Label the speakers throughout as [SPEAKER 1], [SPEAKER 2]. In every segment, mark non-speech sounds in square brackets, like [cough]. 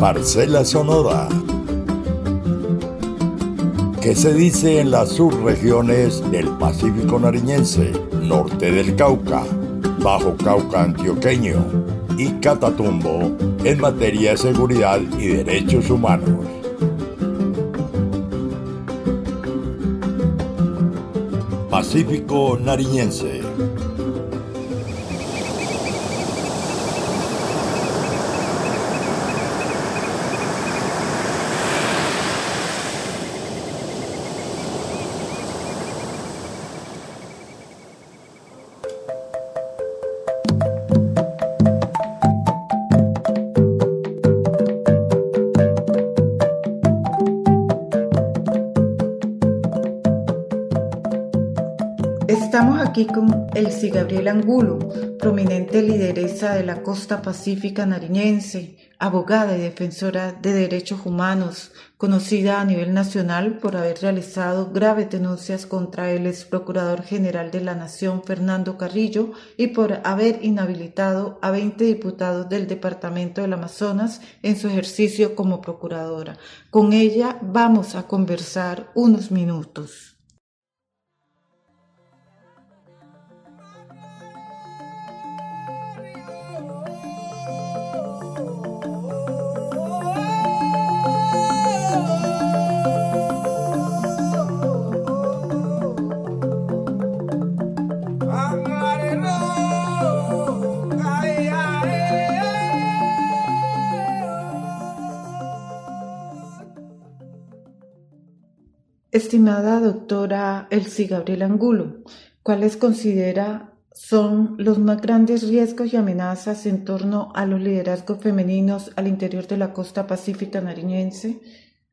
[SPEAKER 1] Parcela Sonora. ¿Qué se dice en las subregiones del Pacífico Nariñense, norte del Cauca, Bajo Cauca Antioqueño y Catatumbo en materia de seguridad y derechos humanos? Pacífico Nariñense.
[SPEAKER 2] Aquí con Gabriel Angulo, prominente lideresa de la costa pacífica nariñense, abogada y defensora de derechos humanos, conocida a nivel nacional por haber realizado graves denuncias contra el ex procurador general de la Nación, Fernando Carrillo, y por haber inhabilitado a 20 diputados del Departamento del Amazonas en su ejercicio como procuradora. Con ella vamos a conversar unos minutos. Estimada doctora Elsie Gabriel Angulo, ¿cuáles considera son los más grandes riesgos y amenazas en torno a los liderazgos femeninos al interior de la costa pacífica nariñense?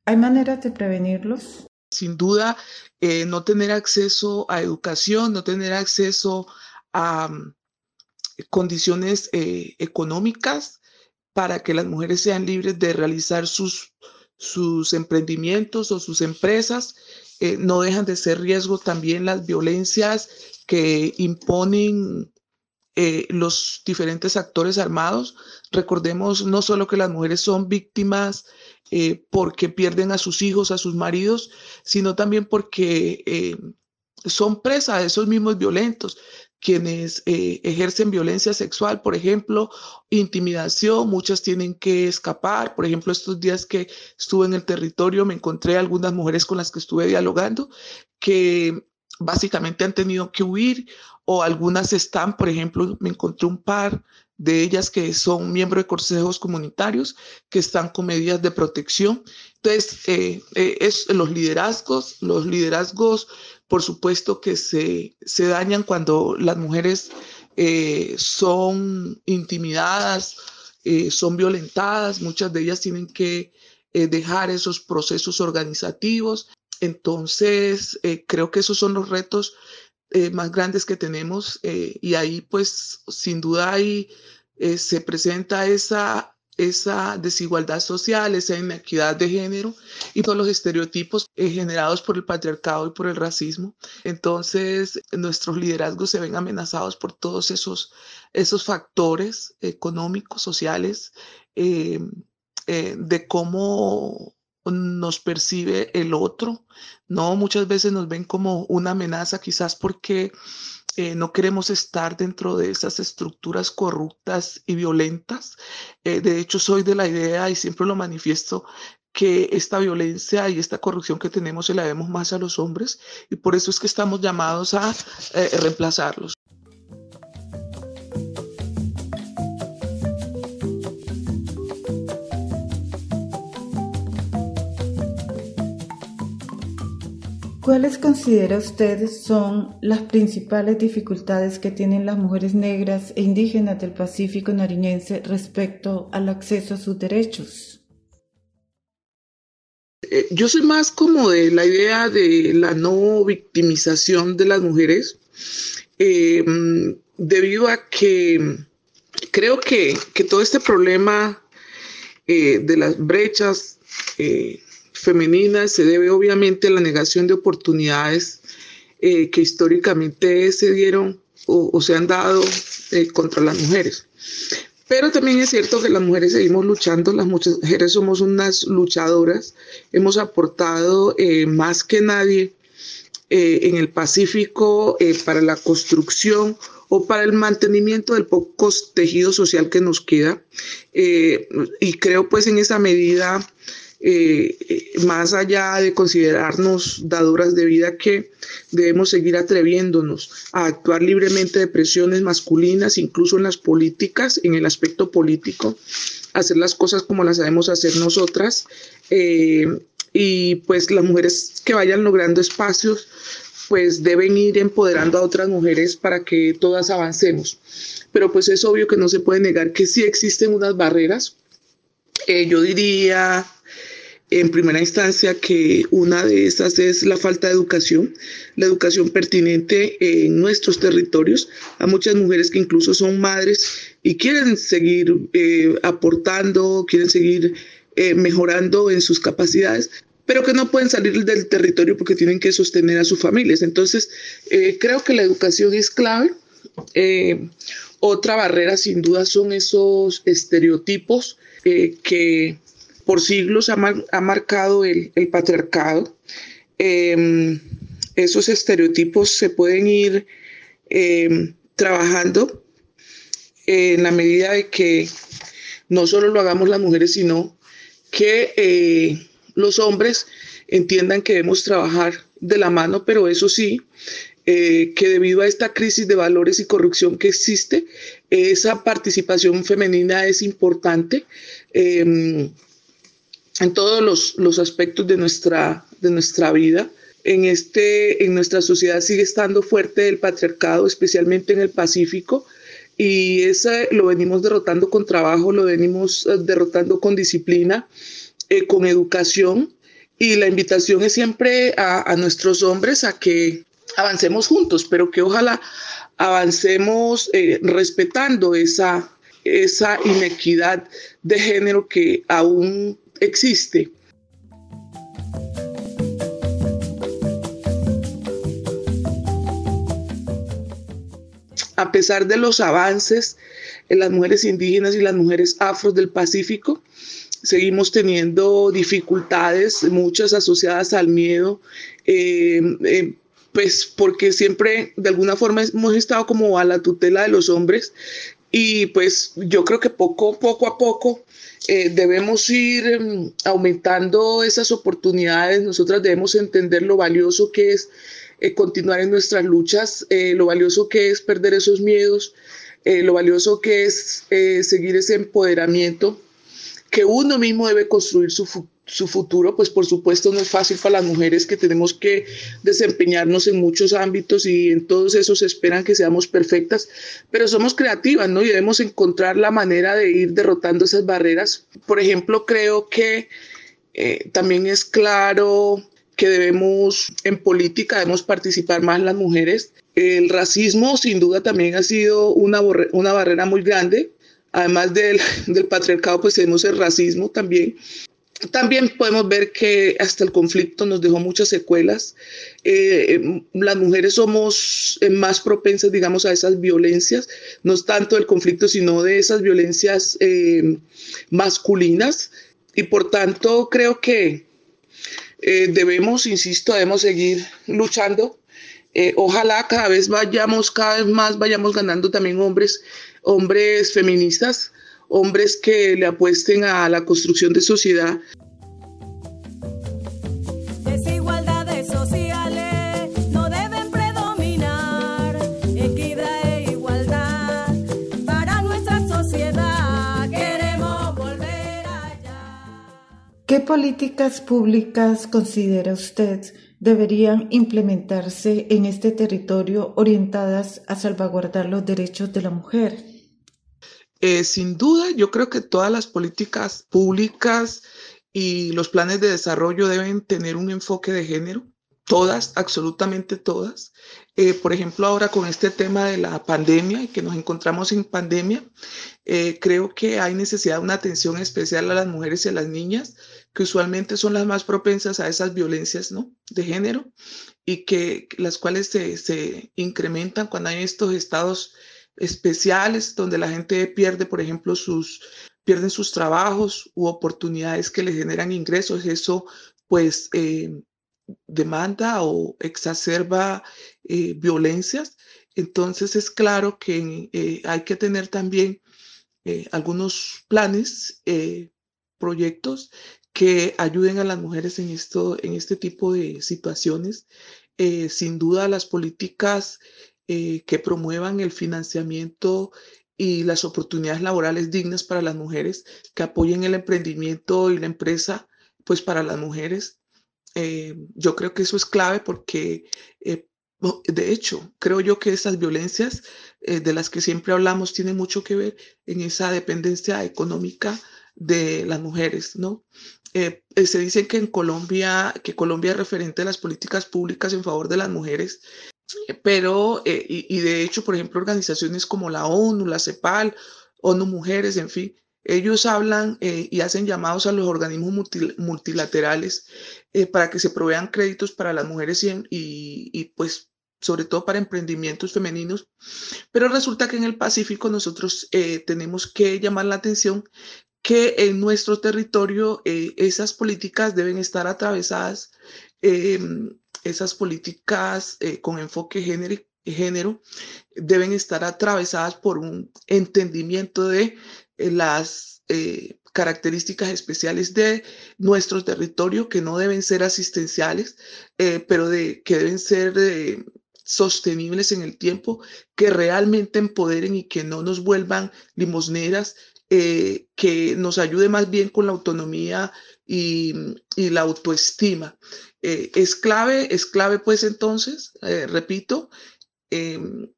[SPEAKER 2] ¿Hay maneras de prevenirlos?
[SPEAKER 3] Sin duda, eh, no tener acceso a educación, no tener acceso a mm, condiciones eh, económicas para que las mujeres sean libres de realizar sus sus emprendimientos o sus empresas, eh, no dejan de ser riesgo también las violencias que imponen eh, los diferentes actores armados. Recordemos no solo que las mujeres son víctimas eh, porque pierden a sus hijos, a sus maridos, sino también porque son presa de esos mismos violentos quienes eh, ejercen violencia sexual, por ejemplo, intimidación, muchas tienen que escapar. Por ejemplo, estos días que estuve en el territorio me encontré algunas mujeres con las que estuve dialogando que básicamente han tenido que huir o algunas están, por ejemplo, me encontré un par de ellas que son miembros de consejos comunitarios que están con medidas de protección. Entonces, eh, eh, es los liderazgos, los liderazgos por supuesto que se, dañan cuando las mujeres eh, son intimidadas, eh, son violentadas, muchas de ellas tienen que eh, dejar esos procesos organizativos. Entonces, creo que esos son los retos más grandes que tenemos y ahí pues sin duda ahí se presenta esa esa desigualdad social, esa inequidad de género y todos los estereotipos eh, generados por el patriarcado y por el racismo. Entonces, nuestros liderazgos se ven amenazados por todos esos, esos factores económicos, sociales, eh, eh, de cómo nos percibe el otro, ¿no? Muchas veces nos ven como una amenaza, quizás porque eh, no queremos estar dentro de esas estructuras corruptas y violentas. Eh, de hecho, soy de la idea y siempre lo manifiesto que esta violencia y esta corrupción que tenemos se la debemos más a los hombres y por eso es que estamos llamados a eh, reemplazarlos.
[SPEAKER 2] ¿Cuáles considera usted son las principales dificultades que tienen las mujeres negras e indígenas del Pacífico nariñense respecto al acceso a sus derechos?
[SPEAKER 3] Eh, yo soy más como de la idea de la no victimización de las mujeres, em, debido a que creo que, todo este problema eh, de las brechas eh, femenina se debe obviamente a la negación de oportunidades eh, que históricamente se dieron o, se han dado eh, contra las mujeres. Pero también es cierto que las mujeres seguimos luchando, las mujeres somos unas luchadoras, hemos aportado eh, más que nadie en el Pacífico para la construcción o para el mantenimiento del poco tejido social que nos queda. y creo pues en esa medida eh, más allá de considerarnos dadoras de vida, que debemos seguir atreviéndonos a actuar libremente de presiones masculinas, incluso en las políticas, en el aspecto político, hacer las cosas como las sabemos hacer nosotras. Eh, y pues las mujeres que vayan logrando espacios, pues deben ir empoderando a otras mujeres para que todas avancemos. Pero pues es obvio que no se puede negar que sí existen unas barreras. Eh, yo diría en primera instancia que una de esas es la falta de educación, la educación pertinente en nuestros territorios. A muchas mujeres que incluso son madres y quieren seguir eh, aportando, quieren seguir eh, mejorando en sus capacidades, pero que no pueden salir del territorio porque tienen que sostener a sus familias. Entonces, eh, creo que la educación es clave. otra barrera sin duda son esos estereotipos que por siglos ha, marcado el, patriarcado. Em, esos estereotipos se pueden ir em, trabajando en la medida de que no solo lo hagamos las mujeres, sino que eh, los hombres entiendan que debemos trabajar de la mano, pero eso sí, eh, que debido a esta crisis de valores y corrupción que existe, esa participación femenina es importante. Em, en todos los, los aspectos de nuestra, de nuestra vida. En, este, en nuestra sociedad sigue estando fuerte el patriarcado, especialmente en el Pacífico, y ese lo venimos derrotando con trabajo, lo venimos eh, derrotando con disciplina, eh, con educación, y la invitación es siempre a, a, nuestros hombres a que avancemos juntos, pero que ojalá avancemos eh, respetando esa, esa inequidad de género que aún existe. A pesar de los avances en las mujeres indígenas y las mujeres afros del Pacífico, seguimos teniendo dificultades, muchas asociadas al miedo, eh, eh, pues porque siempre de alguna forma hemos estado como a la tutela de los hombres y pues yo creo que poco, poco a poco eh, debemos ir em, aumentando esas oportunidades. Nosotras debemos entender lo valioso que es eh, continuar en nuestras luchas, eh, lo valioso que es perder esos miedos, lo valioso que es seguir ese empoderamiento que uno mismo debe construir su, futuro su futuro, pues por supuesto no es fácil para las mujeres que tenemos que desempeñarnos en muchos ámbitos y en todos esos esperan que seamos perfectas, pero somos creativas, ¿no? Y debemos encontrar la manera de ir derrotando esas barreras. Por ejemplo, creo que eh, también es claro que debemos, en política, debemos participar más las mujeres. El racismo sin duda también ha sido una, una barrera muy grande. Además del, [laughs] del patriarcado, pues tenemos el racismo también también podemos ver que hasta el conflicto nos dejó muchas secuelas. Eh, las mujeres somos eh, más propensas, digamos, a esas violencias, no tanto del conflicto, sino de esas violencias eh, masculinas. Y por tanto, creo que debemos, insisto, debemos seguir luchando. ojalá cada vez vayamos, cada vez más vayamos ganando también hombres, hombres feministas hombres que le apuesten a la construcción de sociedad.
[SPEAKER 4] Desigualdades sociales no deben predominar, equidad e igualdad para nuestra sociedad queremos volver allá.
[SPEAKER 2] ¿Qué políticas públicas considera usted deberían implementarse en este territorio orientadas a salvaguardar los derechos de la mujer?
[SPEAKER 3] Eh, sin duda, yo creo que todas las políticas públicas y los planes de desarrollo deben tener un enfoque de género, todas, absolutamente todas. Eh, por ejemplo, ahora con este tema de la pandemia y que nos encontramos en pandemia, eh, creo que hay necesidad de una atención especial a las mujeres y a las niñas, que usualmente son las más propensas a esas violencias ¿no? de género y que las cuales se, se incrementan cuando hay estos estados especiales donde la gente pierde, por ejemplo, sus pierden sus trabajos u oportunidades que le generan ingresos. Eso pues eh, demanda o exacerba eh, violencias. Entonces es claro que eh, hay que tener también algunos planes, proyectos que ayuden a las mujeres en, esto, en este tipo de situaciones. sin duda las políticas que promuevan el financiamiento y las oportunidades laborales dignas para las mujeres, que apoyen el emprendimiento y la empresa, pues para las mujeres. Eh, yo creo que eso es clave porque, eh, de hecho, creo yo que esas violencias eh, de las que siempre hablamos tienen mucho que ver en esa dependencia económica de las mujeres, ¿no? se dice que en Colombia, que Colombia es referente a las políticas públicas en favor de las mujeres, pero, eh, y, de hecho, por ejemplo, organizaciones como la ONU, la CEPAL, ONU Mujeres, en fin, ellos hablan eh, y hacen llamados a los organismos multilaterales eh, para que se provean créditos para las mujeres y, y, pues sobre todo para emprendimientos femeninos. Pero resulta que en el Pacífico nosotros tenemos que llamar la atención que en nuestro territorio esas políticas deben estar atravesadas em, esas políticas eh, con enfoque género, género deben estar atravesadas por un entendimiento de eh, las eh, características especiales de nuestro territorio que no deben ser asistenciales, pero de, que deben ser sostenibles en el tiempo, que realmente empoderen y que no nos vuelvan limosneras, que nos ayude más bien con la autonomía y, la autoestima. Eh, es clave, es clave pues entonces, eh, repito, em,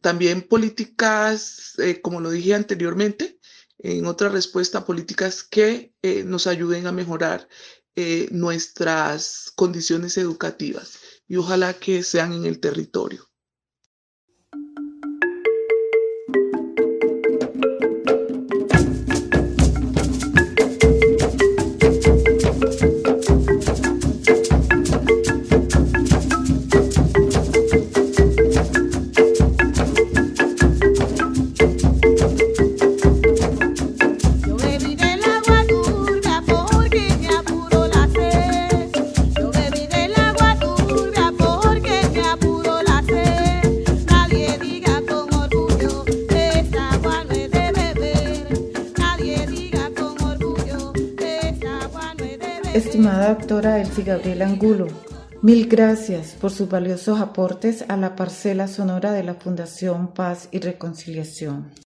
[SPEAKER 3] también políticas, eh, como lo dije anteriormente, en otra respuesta, políticas que nos ayuden a mejorar nuestras condiciones educativas y ojalá que sean en el territorio.
[SPEAKER 2] Doctora Elsie Gabriela Angulo, mil gracias por sus valiosos aportes a la parcela sonora de la Fundación Paz y Reconciliación.